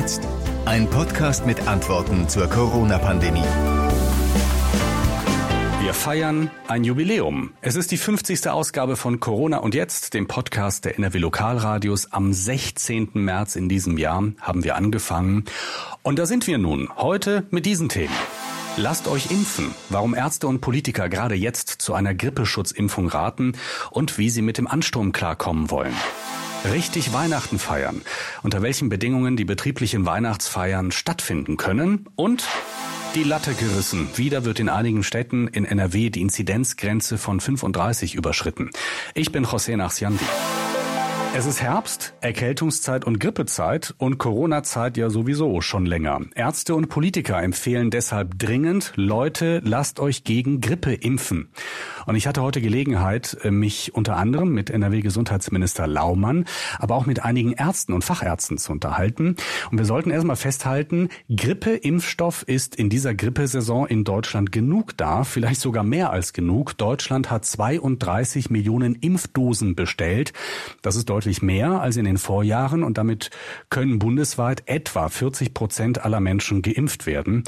jetzt? Ein Podcast mit Antworten zur Corona-Pandemie. Wir feiern ein Jubiläum. Es ist die 50. Ausgabe von Corona und jetzt, dem Podcast der NRW Lokalradios. Am 16. März in diesem Jahr haben wir angefangen. Und da sind wir nun, heute mit diesen Themen. Lasst euch impfen, warum Ärzte und Politiker gerade jetzt zu einer Grippeschutzimpfung raten und wie sie mit dem Ansturm klarkommen wollen. Richtig Weihnachten feiern, unter welchen Bedingungen die betrieblichen Weihnachtsfeiern stattfinden können und die Latte gerissen. Wieder wird in einigen Städten in NRW die Inzidenzgrenze von 35 überschritten. Ich bin José Nachsiandi. Es ist Herbst, Erkältungszeit und Grippezeit und Corona-Zeit ja sowieso schon länger. Ärzte und Politiker empfehlen deshalb dringend, Leute, lasst euch gegen Grippe impfen. Und ich hatte heute Gelegenheit, äh, mich unter anderem mit NRW-Gesundheitsminister Laumann, aber auch mit einigen Ärzten und Fachärzten zu unterhalten. Und wir sollten erstmal festhalten, Grippeimpfstoff ist in dieser Grippesaison in Deutschland genug da, vielleicht sogar mehr als genug. Deutschland hat 32 Millionen Impfdosen bestellt. Das ist deutlich mehr als in den Vorjahren und damit können bundesweit etwa 40 Prozent aller Menschen geimpft werden.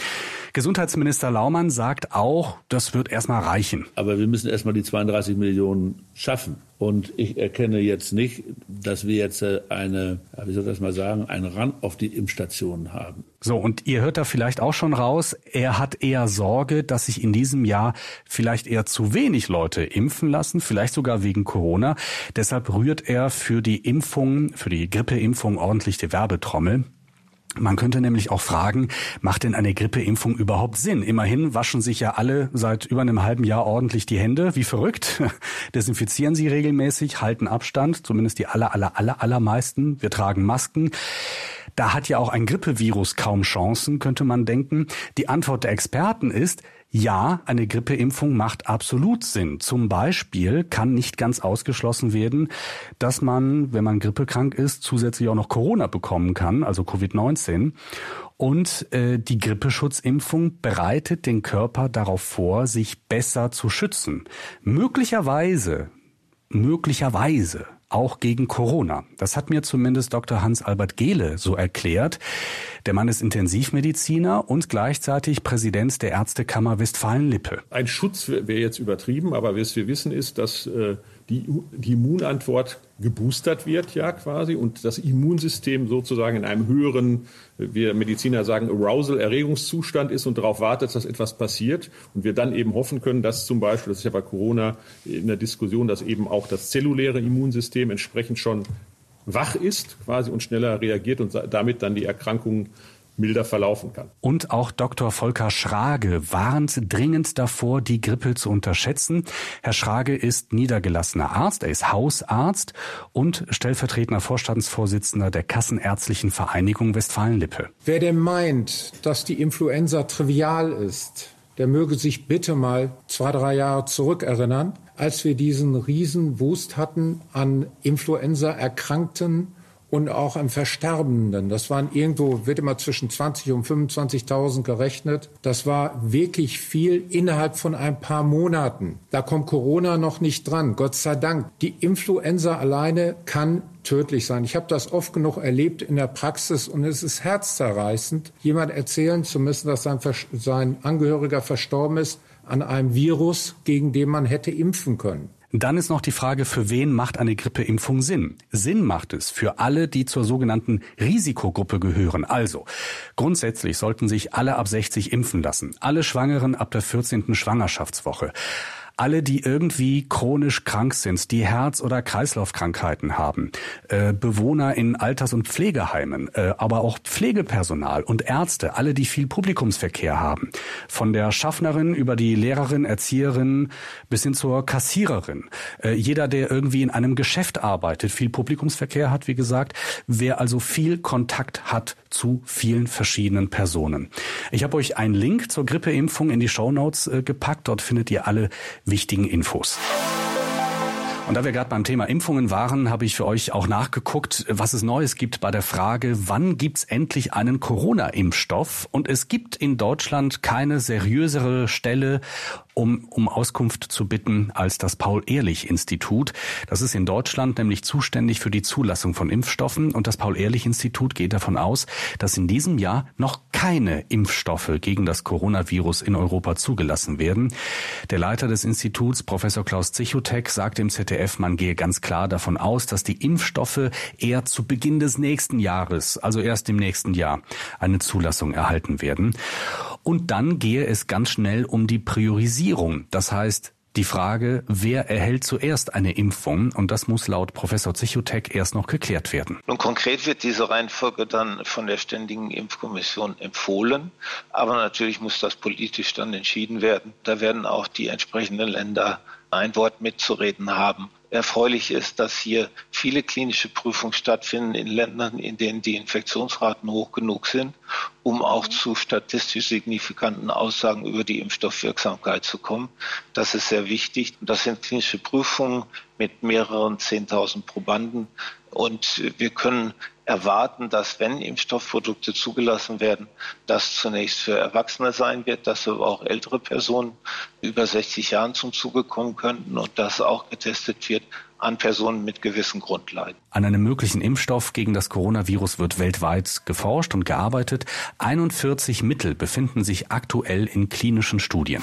Gesundheitsminister Laumann sagt auch, das wird erstmal reichen. Aber wir müssen erstmal die 32 Millionen schaffen. Und ich erkenne jetzt nicht, dass wir jetzt äh, eine, wie soll ich das mal sagen, einen Rand auf die Impfstationen haben. So, und ihr hört da vielleicht auch schon raus, er hat eher Sorge, dass sich in diesem Jahr vielleicht eher zu wenig Leute impfen lassen, vielleicht sogar wegen Corona. Deshalb rührt er für die Impfung, für die Grippeimpfung ordentlich die Werbetrommel. Man könnte nämlich auch fragen, macht denn eine Grippeimpfung überhaupt Sinn? Immerhin waschen sich ja alle seit über einem halben Jahr ordentlich die Hände, wie verrückt. Desinfizieren sie regelmäßig, halten Abstand, zumindest die aller, aller, aller, allermeisten. Wir tragen Masken. Da hat ja auch ein Grippevirus kaum Chancen, könnte man denken. Die Antwort der Experten ist, ja, eine Grippeimpfung macht absolut Sinn. Zum Beispiel kann nicht ganz ausgeschlossen werden, dass man, wenn man grippekrank ist, zusätzlich auch noch Corona bekommen kann, also Covid-19. Und äh, die Grippeschutzimpfung bereitet den Körper darauf vor, sich besser zu schützen. Möglicherweise, möglicherweise auch gegen Corona. Das hat mir zumindest Dr. Hans-Albert Gehle so erklärt. Der Mann ist Intensivmediziner und gleichzeitig Präsident der Ärztekammer Westfalen-Lippe. Ein Schutz wäre jetzt übertrieben, aber was wir wissen ist, dass äh, die, die Immunantwort geboostert wird, ja quasi, und das Immunsystem sozusagen in einem höheren, wir Mediziner sagen, Arousal, Erregungszustand ist und darauf wartet, dass etwas passiert. Und wir dann eben hoffen können, dass zum Beispiel, das ist ja bei Corona in der Diskussion, dass eben auch das zelluläre Immunsystem entsprechend schon wach ist quasi und schneller reagiert und damit dann die Erkrankung milder verlaufen kann. Und auch Dr. Volker Schrage warnt dringend davor, die Grippe zu unterschätzen. Herr Schrage ist niedergelassener Arzt, er ist Hausarzt und stellvertretender Vorstandsvorsitzender der Kassenärztlichen Vereinigung Westfalen-Lippe. Wer denn meint, dass die Influenza trivial ist, der möge sich bitte mal zwei, drei Jahre zurückerinnern, als wir diesen Riesenwust hatten an Influenza-Erkrankten und auch an Versterbenden. Das waren irgendwo, wird immer zwischen 20 und 25.000 gerechnet. Das war wirklich viel innerhalb von ein paar Monaten. Da kommt Corona noch nicht dran, Gott sei Dank. Die Influenza alleine kann tödlich sein. Ich habe das oft genug erlebt in der Praxis und es ist herzzerreißend, jemand erzählen zu müssen, dass sein, sein Angehöriger verstorben ist an einem Virus, gegen den man hätte impfen können. Dann ist noch die Frage, für wen macht eine Grippeimpfung Sinn? Sinn macht es für alle, die zur sogenannten Risikogruppe gehören. Also, grundsätzlich sollten sich alle ab 60 impfen lassen. Alle Schwangeren ab der 14. Schwangerschaftswoche alle, die irgendwie chronisch krank sind, die Herz- oder Kreislaufkrankheiten haben, äh, Bewohner in Alters- und Pflegeheimen, äh, aber auch Pflegepersonal und Ärzte, alle, die viel Publikumsverkehr haben, von der Schaffnerin über die Lehrerin, Erzieherin bis hin zur Kassiererin, äh, jeder, der irgendwie in einem Geschäft arbeitet, viel Publikumsverkehr hat, wie gesagt, wer also viel Kontakt hat zu vielen verschiedenen Personen. Ich habe euch einen Link zur Grippeimpfung in die Show Notes äh, gepackt. Dort findet ihr alle wichtigen Infos. Und da wir gerade beim Thema Impfungen waren, habe ich für euch auch nachgeguckt, was es Neues gibt bei der Frage, wann gibt's endlich einen Corona-Impfstoff? Und es gibt in Deutschland keine seriösere Stelle um, um Auskunft zu bitten als das Paul-Ehrlich-Institut. Das ist in Deutschland nämlich zuständig für die Zulassung von Impfstoffen und das Paul-Ehrlich-Institut geht davon aus, dass in diesem Jahr noch keine Impfstoffe gegen das Coronavirus in Europa zugelassen werden. Der Leiter des Instituts, Professor Klaus Zichotek, sagt im ZDF, man gehe ganz klar davon aus, dass die Impfstoffe eher zu Beginn des nächsten Jahres, also erst im nächsten Jahr, eine Zulassung erhalten werden. Und dann gehe es ganz schnell um die Priorisierung. Das heißt, die Frage, wer erhält zuerst eine Impfung? Und das muss laut Professor Zichotek erst noch geklärt werden. Nun konkret wird diese Reihenfolge dann von der Ständigen Impfkommission empfohlen. Aber natürlich muss das politisch dann entschieden werden. Da werden auch die entsprechenden Länder ein Wort mitzureden haben. Erfreulich ist, dass hier viele klinische Prüfungen stattfinden in Ländern, in denen die Infektionsraten hoch genug sind, um auch zu statistisch signifikanten Aussagen über die Impfstoffwirksamkeit zu kommen. Das ist sehr wichtig. Das sind klinische Prüfungen mit mehreren Zehntausend Probanden. Und wir können erwarten, dass wenn Impfstoffprodukte zugelassen werden, das zunächst für Erwachsene sein wird, dass aber auch ältere Personen über 60 Jahren zum Zuge kommen könnten und dass auch getestet wird an Personen mit gewissen Grundleiden. An einem möglichen Impfstoff gegen das Coronavirus wird weltweit geforscht und gearbeitet. 41 Mittel befinden sich aktuell in klinischen Studien.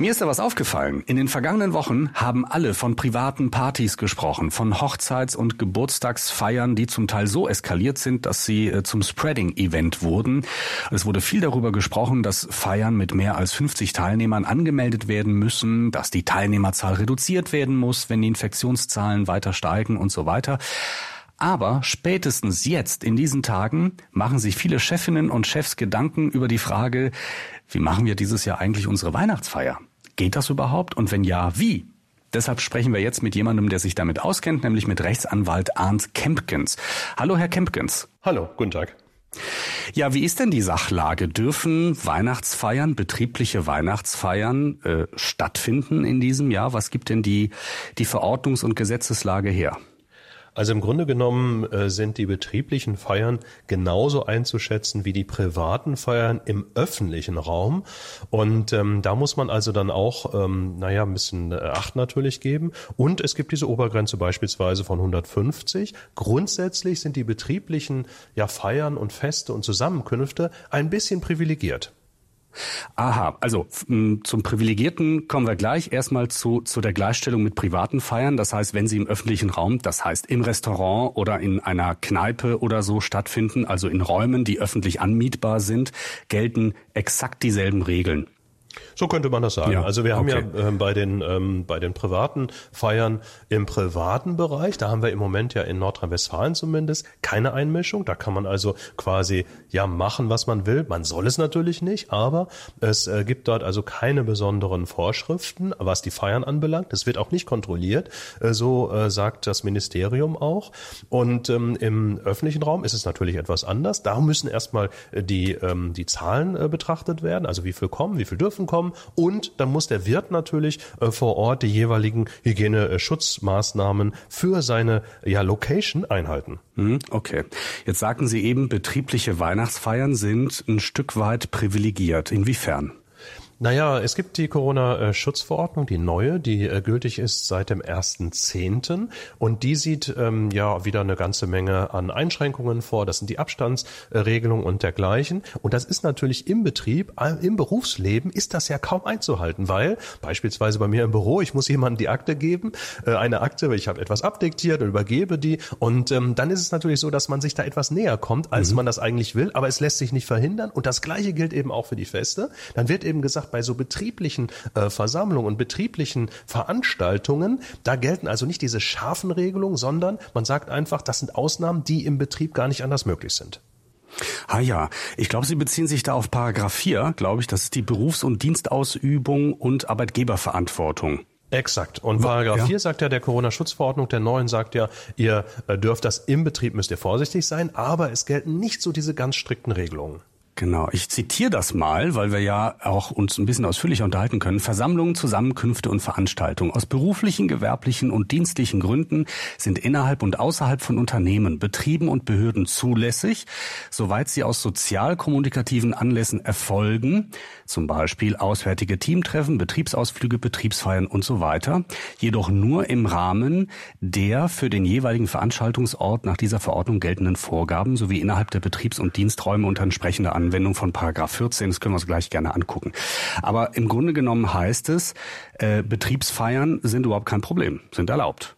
Mir ist da was aufgefallen. In den vergangenen Wochen haben alle von privaten Partys gesprochen, von Hochzeits- und Geburtstagsfeiern, die zum Teil so eskaliert sind, dass sie äh, zum Spreading-Event wurden. Es wurde viel darüber gesprochen, dass Feiern mit mehr als 50 Teilnehmern angemeldet werden müssen, dass die Teilnehmerzahl reduziert werden muss, wenn die Infektionszahlen weiter steigen und so weiter. Aber spätestens jetzt, in diesen Tagen, machen sich viele Chefinnen und Chefs Gedanken über die Frage, wie machen wir dieses Jahr eigentlich unsere Weihnachtsfeier? Geht das überhaupt? Und wenn ja, wie? Deshalb sprechen wir jetzt mit jemandem, der sich damit auskennt, nämlich mit Rechtsanwalt Arndt Kempkens. Hallo, Herr Kempkens. Hallo, guten Tag. Ja, wie ist denn die Sachlage? Dürfen Weihnachtsfeiern, betriebliche Weihnachtsfeiern äh, stattfinden in diesem Jahr? Was gibt denn die, die Verordnungs- und Gesetzeslage her? Also im Grunde genommen äh, sind die betrieblichen Feiern genauso einzuschätzen wie die privaten Feiern im öffentlichen Raum. Und ähm, da muss man also dann auch, ähm, naja, ein bisschen äh, Acht natürlich geben. Und es gibt diese Obergrenze beispielsweise von 150. Grundsätzlich sind die betrieblichen ja, Feiern und Feste und Zusammenkünfte ein bisschen privilegiert. Aha, also zum Privilegierten kommen wir gleich. Erstmal zu, zu der Gleichstellung mit privaten Feiern. Das heißt, wenn sie im öffentlichen Raum, das heißt im Restaurant oder in einer Kneipe oder so stattfinden, also in Räumen, die öffentlich anmietbar sind, gelten exakt dieselben Regeln. So könnte man das sagen. Ja, also wir haben okay. ja ähm, bei den ähm, bei den privaten Feiern im privaten Bereich, da haben wir im Moment ja in Nordrhein-Westfalen zumindest keine Einmischung. Da kann man also quasi ja machen, was man will. Man soll es natürlich nicht, aber es äh, gibt dort also keine besonderen Vorschriften, was die Feiern anbelangt. Es wird auch nicht kontrolliert, äh, so äh, sagt das Ministerium auch. Und ähm, im öffentlichen Raum ist es natürlich etwas anders. Da müssen erstmal äh, die ähm, die Zahlen äh, betrachtet werden, also wie viel kommen, wie viel dürfen kommen und dann muss der Wirt natürlich äh, vor Ort die jeweiligen Hygieneschutzmaßnahmen für seine ja, Location einhalten. Hm, okay. Jetzt sagten Sie eben, betriebliche Weihnachtsfeiern sind ein Stück weit privilegiert. Inwiefern? Naja, es gibt die Corona-Schutzverordnung, die neue, die äh, gültig ist seit dem 1.10. Und die sieht ähm, ja wieder eine ganze Menge an Einschränkungen vor. Das sind die Abstandsregelungen und dergleichen. Und das ist natürlich im Betrieb, im Berufsleben ist das ja kaum einzuhalten, weil beispielsweise bei mir im Büro, ich muss jemandem die Akte geben, äh, eine Akte, ich habe etwas abdiktiert und übergebe die. Und ähm, dann ist es natürlich so, dass man sich da etwas näher kommt, als mhm. man das eigentlich will. Aber es lässt sich nicht verhindern. Und das Gleiche gilt eben auch für die Feste. Dann wird eben gesagt, gesagt, bei so betrieblichen äh, Versammlungen und betrieblichen Veranstaltungen, da gelten also nicht diese scharfen Regelungen, sondern man sagt einfach, das sind Ausnahmen, die im Betrieb gar nicht anders möglich sind. Ah ja, ich glaube, Sie beziehen sich da auf Paragraph 4, glaube ich, das ist die Berufs- und Dienstausübung und Arbeitgeberverantwortung. Exakt. Und Paragraph ja. 4 sagt ja der Corona-Schutzverordnung, der neuen sagt ja, ihr äh, dürft das im Betrieb, müsst ihr vorsichtig sein, aber es gelten nicht so diese ganz strikten Regelungen. Genau, ich zitiere das mal, weil wir ja auch uns ein bisschen ausführlicher unterhalten können. Versammlungen, Zusammenkünfte und Veranstaltungen aus beruflichen, gewerblichen und dienstlichen Gründen sind innerhalb und außerhalb von Unternehmen, Betrieben und Behörden zulässig, soweit sie aus sozialkommunikativen Anlässen erfolgen, zum Beispiel auswärtige Teamtreffen, Betriebsausflüge, Betriebsfeiern und so weiter, jedoch nur im Rahmen der für den jeweiligen Veranstaltungsort nach dieser Verordnung geltenden Vorgaben sowie innerhalb der Betriebs- und Diensträume unter entsprechender Anwendung von Paragraph 14. Das können wir uns gleich gerne angucken. Aber im Grunde genommen heißt es, äh, Betriebsfeiern sind überhaupt kein Problem, sind erlaubt.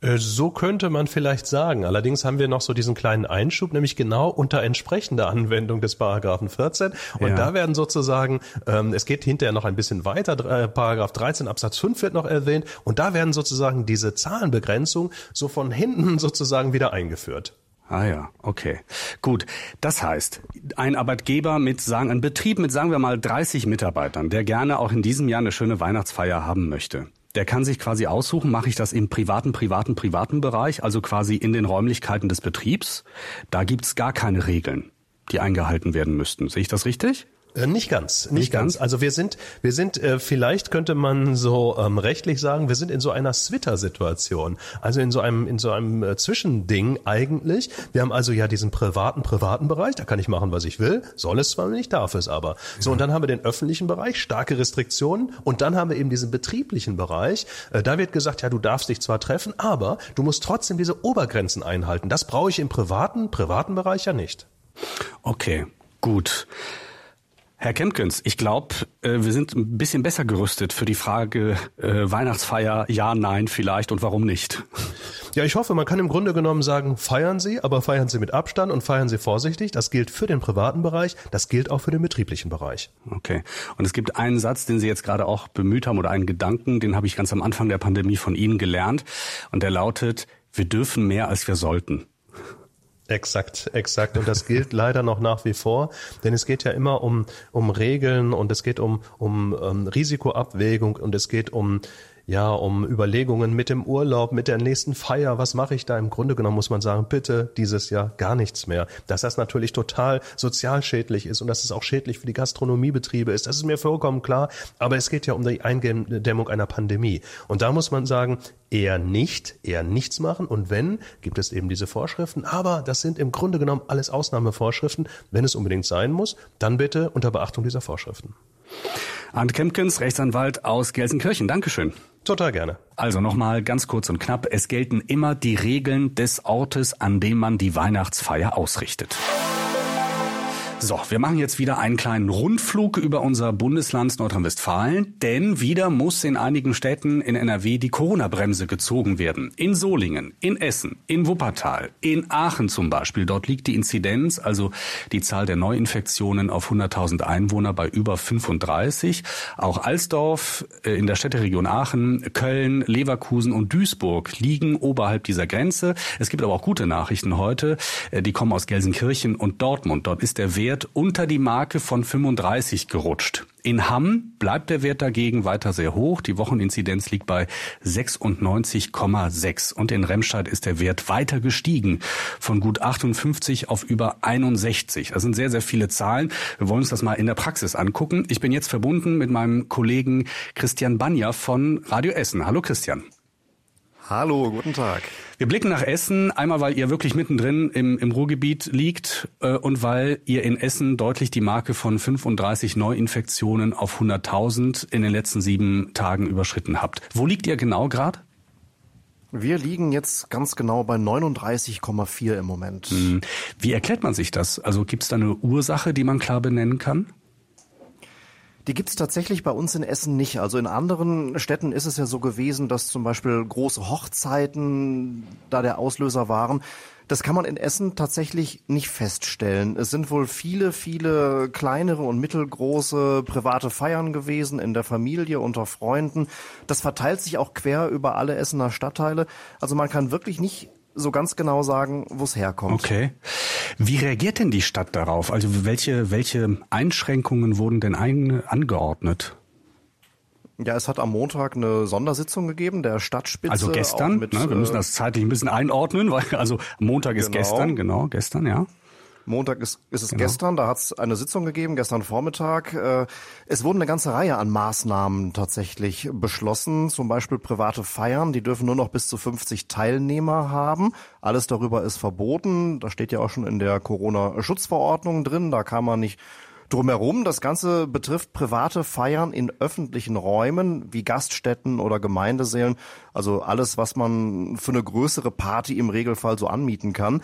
Äh, so könnte man vielleicht sagen. Allerdings haben wir noch so diesen kleinen Einschub, nämlich genau unter entsprechender Anwendung des Paragraphen 14. Und ja. da werden sozusagen, ähm, es geht hinterher noch ein bisschen weiter, äh, Paragraph 13 Absatz 5 wird noch erwähnt. Und da werden sozusagen diese Zahlenbegrenzung so von hinten sozusagen wieder eingeführt. Ah ja, okay. Gut. Das heißt, ein Arbeitgeber mit, sagen, ein Betrieb mit, sagen wir mal, 30 Mitarbeitern, der gerne auch in diesem Jahr eine schöne Weihnachtsfeier haben möchte. Der kann sich quasi aussuchen, mache ich das im privaten, privaten, privaten Bereich, also quasi in den Räumlichkeiten des Betriebs. Da gibt's gar keine Regeln, die eingehalten werden müssten. Sehe ich das richtig? Äh, nicht ganz, nicht, nicht ganz. ganz. Also wir sind, wir sind, äh, vielleicht könnte man so ähm, rechtlich sagen, wir sind in so einer Twitter-Situation, also in so einem, in so einem äh, Zwischending eigentlich. Wir haben also ja diesen privaten, privaten Bereich, da kann ich machen, was ich will, soll es zwar nicht, darf es aber. So, und dann haben wir den öffentlichen Bereich, starke Restriktionen, und dann haben wir eben diesen betrieblichen Bereich. Äh, da wird gesagt, ja, du darfst dich zwar treffen, aber du musst trotzdem diese Obergrenzen einhalten. Das brauche ich im privaten, privaten Bereich ja nicht. Okay, gut. Herr Kempkens, ich glaube, äh, wir sind ein bisschen besser gerüstet für die Frage äh, Weihnachtsfeier, ja, nein, vielleicht und warum nicht. Ja, ich hoffe, man kann im Grunde genommen sagen, feiern Sie, aber feiern Sie mit Abstand und feiern Sie vorsichtig. Das gilt für den privaten Bereich, das gilt auch für den betrieblichen Bereich. Okay. Und es gibt einen Satz, den Sie jetzt gerade auch bemüht haben oder einen Gedanken, den habe ich ganz am Anfang der Pandemie von Ihnen gelernt und der lautet, wir dürfen mehr, als wir sollten. Exakt, exakt. Und das gilt leider noch nach wie vor, denn es geht ja immer um, um Regeln und es geht um, um, um ähm, Risikoabwägung und es geht um ja, um Überlegungen mit dem Urlaub, mit der nächsten Feier, was mache ich da? Im Grunde genommen muss man sagen, bitte dieses Jahr gar nichts mehr. Dass das natürlich total sozial schädlich ist und dass es auch schädlich für die Gastronomiebetriebe ist, das ist mir vollkommen klar. Aber es geht ja um die Eindämmung einer Pandemie. Und da muss man sagen, eher nicht, eher nichts machen. Und wenn, gibt es eben diese Vorschriften. Aber das sind im Grunde genommen alles Ausnahmevorschriften. Wenn es unbedingt sein muss, dann bitte unter Beachtung dieser Vorschriften. Arndt Kempkens, Rechtsanwalt aus Gelsenkirchen. Dankeschön. Total gerne. Also nochmal ganz kurz und knapp. Es gelten immer die Regeln des Ortes, an dem man die Weihnachtsfeier ausrichtet. So, wir machen jetzt wieder einen kleinen Rundflug über unser Bundesland Nordrhein-Westfalen, denn wieder muss in einigen Städten in NRW die Corona-Bremse gezogen werden. In Solingen, in Essen, in Wuppertal, in Aachen zum Beispiel. Dort liegt die Inzidenz, also die Zahl der Neuinfektionen auf 100.000 Einwohner bei über 35. Auch Alsdorf äh, in der Städteregion Aachen, Köln, Leverkusen und Duisburg liegen oberhalb dieser Grenze. Es gibt aber auch gute Nachrichten heute. Äh, die kommen aus Gelsenkirchen und Dortmund. Dort ist der Wert Wert unter die Marke von 35 gerutscht. In Hamm bleibt der Wert dagegen weiter sehr hoch. Die Wocheninzidenz liegt bei 96,6 und in Remscheid ist der Wert weiter gestiegen von gut 58 auf über 61. Das sind sehr, sehr viele Zahlen. Wir wollen uns das mal in der Praxis angucken. Ich bin jetzt verbunden mit meinem Kollegen Christian Banja von Radio Essen. Hallo Christian. Hallo, guten Tag. Wir blicken nach Essen, einmal weil ihr wirklich mittendrin im, im Ruhrgebiet liegt äh, und weil ihr in Essen deutlich die Marke von 35 Neuinfektionen auf 100.000 in den letzten sieben Tagen überschritten habt. Wo liegt ihr genau gerade? Wir liegen jetzt ganz genau bei 39,4 im Moment. Hm. Wie erklärt man sich das? Also gibt es da eine Ursache, die man klar benennen kann? Die gibt es tatsächlich bei uns in Essen nicht. Also in anderen Städten ist es ja so gewesen, dass zum Beispiel große Hochzeiten da der Auslöser waren. Das kann man in Essen tatsächlich nicht feststellen. Es sind wohl viele, viele kleinere und mittelgroße private Feiern gewesen in der Familie, unter Freunden. Das verteilt sich auch quer über alle Essener Stadtteile. Also man kann wirklich nicht so ganz genau sagen, wo es herkommt. Okay. Wie reagiert denn die Stadt darauf? Also welche, welche Einschränkungen wurden denn ein, angeordnet? Ja, es hat am Montag eine Sondersitzung gegeben, der Stadtspitze. Also gestern, mit, ne, wir müssen äh, das zeitlich ein bisschen einordnen, weil also Montag ist genau. gestern, genau, gestern, ja. Montag ist, ist es genau. gestern, da hat es eine Sitzung gegeben, gestern Vormittag. Äh, es wurden eine ganze Reihe an Maßnahmen tatsächlich beschlossen, zum Beispiel private Feiern, die dürfen nur noch bis zu 50 Teilnehmer haben. Alles darüber ist verboten. Da steht ja auch schon in der Corona-Schutzverordnung drin, da kann man nicht drumherum. Das Ganze betrifft private Feiern in öffentlichen Räumen wie Gaststätten oder Gemeindesälen. Also alles, was man für eine größere Party im Regelfall so anmieten kann.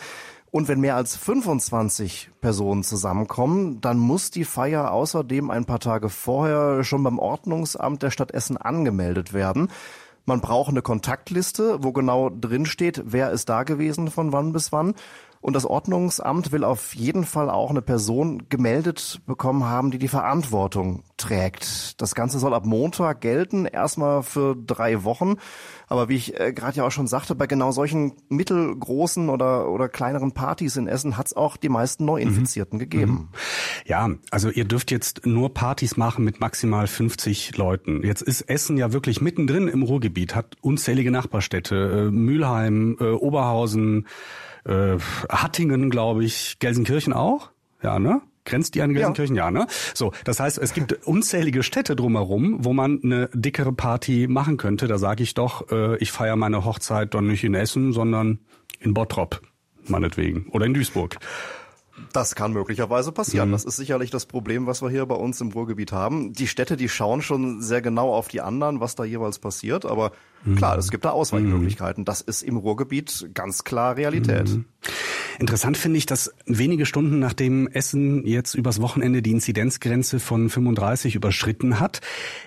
Und wenn mehr als 25 Personen zusammenkommen, dann muss die Feier außerdem ein paar Tage vorher schon beim Ordnungsamt der Stadt Essen angemeldet werden. Man braucht eine Kontaktliste, wo genau drin steht, wer ist da gewesen von wann bis wann. Und das Ordnungsamt will auf jeden Fall auch eine Person gemeldet bekommen haben, die die Verantwortung trägt. Das Ganze soll ab Montag gelten, erstmal für drei Wochen. Aber wie ich äh, gerade ja auch schon sagte, bei genau solchen mittelgroßen oder, oder kleineren Partys in Essen hat es auch die meisten Neuinfizierten mhm. gegeben. Mhm. Ja, also ihr dürft jetzt nur Partys machen mit maximal 50 Leuten. Jetzt ist Essen ja wirklich mittendrin im Ruhrgebiet, hat unzählige Nachbarstädte, äh, Mülheim, äh, Oberhausen, äh, Hattingen, glaube ich, Gelsenkirchen auch. Ja, ne? Grenzt die an Gelsenkirchen? Ja. ja, ne? So, das heißt, es gibt unzählige Städte drumherum, wo man eine dickere Party machen könnte. Da sage ich doch, äh, ich feiere meine Hochzeit doch nicht in Essen, sondern in Bottrop, meinetwegen. Oder in Duisburg. Das kann möglicherweise passieren. Mhm. Das ist sicherlich das Problem, was wir hier bei uns im Ruhrgebiet haben. Die Städte, die schauen schon sehr genau auf die anderen, was da jeweils passiert. Aber mhm. klar, es gibt da Ausweichmöglichkeiten. Das ist im Ruhrgebiet ganz klar Realität. Mhm. Interessant finde ich, dass wenige Stunden nachdem Essen jetzt übers Wochenende die Inzidenzgrenze von 35 überschritten hat,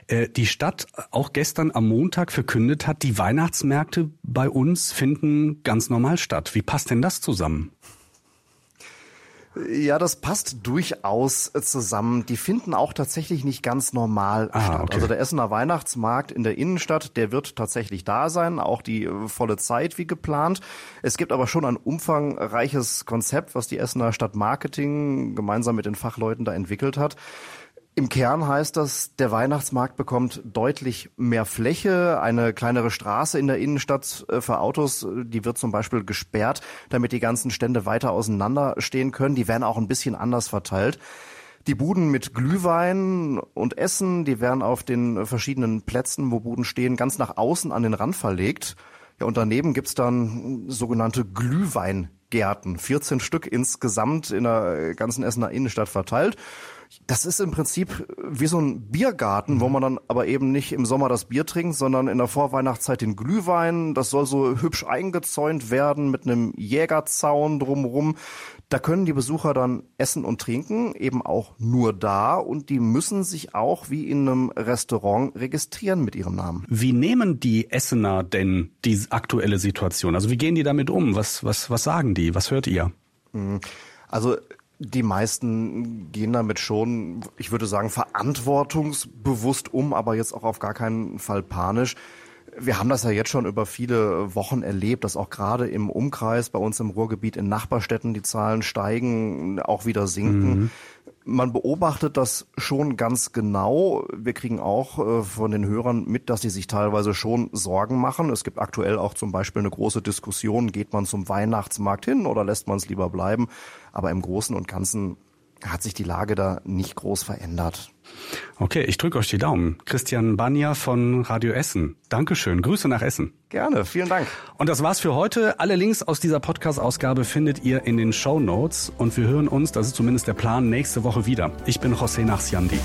äh, die Stadt auch gestern am Montag verkündet hat, die Weihnachtsmärkte bei uns finden ganz normal statt. Wie passt denn das zusammen? Ja, das passt durchaus zusammen. Die finden auch tatsächlich nicht ganz normal ah, statt. Okay. Also der Essener Weihnachtsmarkt in der Innenstadt, der wird tatsächlich da sein, auch die äh, volle Zeit wie geplant. Es gibt aber schon ein umfangreiches Konzept, was die Essener Stadtmarketing gemeinsam mit den Fachleuten da entwickelt hat. Im Kern heißt das, der Weihnachtsmarkt bekommt deutlich mehr Fläche. Eine kleinere Straße in der Innenstadt äh, für Autos, äh, die wird zum Beispiel gesperrt, damit die ganzen Stände weiter auseinander stehen können. Die werden auch ein bisschen anders verteilt. Die Buden mit Glühwein und Essen, die werden auf den verschiedenen Plätzen, wo Buden stehen, ganz nach außen an den Rand verlegt. Ja, und daneben gibt's dann sogenannte Glühweingärten. 14 Stück insgesamt in der ganzen Essener Innenstadt verteilt. Das ist im Prinzip wie so ein Biergarten, wo man dann aber eben nicht im Sommer das Bier trinkt, sondern in der Vorweihnachtszeit den Glühwein. Das soll so hübsch eingezäunt werden mit einem Jägerzaun drumrum. Da können die Besucher dann essen und trinken, eben auch nur da und die müssen sich auch wie in einem Restaurant registrieren mit ihrem Namen. Wie nehmen die Essener denn die aktuelle Situation? Also wie gehen die damit um? Was, was, was sagen die? Was hört ihr? Mhm. Also die meisten gehen damit schon, ich würde sagen, verantwortungsbewusst um, aber jetzt auch auf gar keinen Fall panisch. Wir haben das ja jetzt schon über viele Wochen erlebt, dass auch gerade im Umkreis bei uns im Ruhrgebiet in Nachbarstädten die Zahlen steigen, auch wieder sinken. Mhm man beobachtet das schon ganz genau. Wir kriegen auch äh, von den Hörern mit, dass sie sich teilweise schon Sorgen machen. Es gibt aktuell auch zum Beispiel eine große Diskussion, geht man zum Weihnachtsmarkt hin oder lässt man es lieber bleiben? Aber im Großen und Ganzen hat sich die Lage da nicht groß verändert. Okay, ich drücke euch die Daumen. Christian Banja von Radio Essen. Dankeschön. Grüße nach Essen. Gerne, vielen Dank. Und das war's für heute. Alle Links aus dieser Podcast-Ausgabe findet ihr in den Show Notes. Und wir hören uns, das ist zumindest der Plan, nächste Woche wieder. Ich bin José Nachsiandi.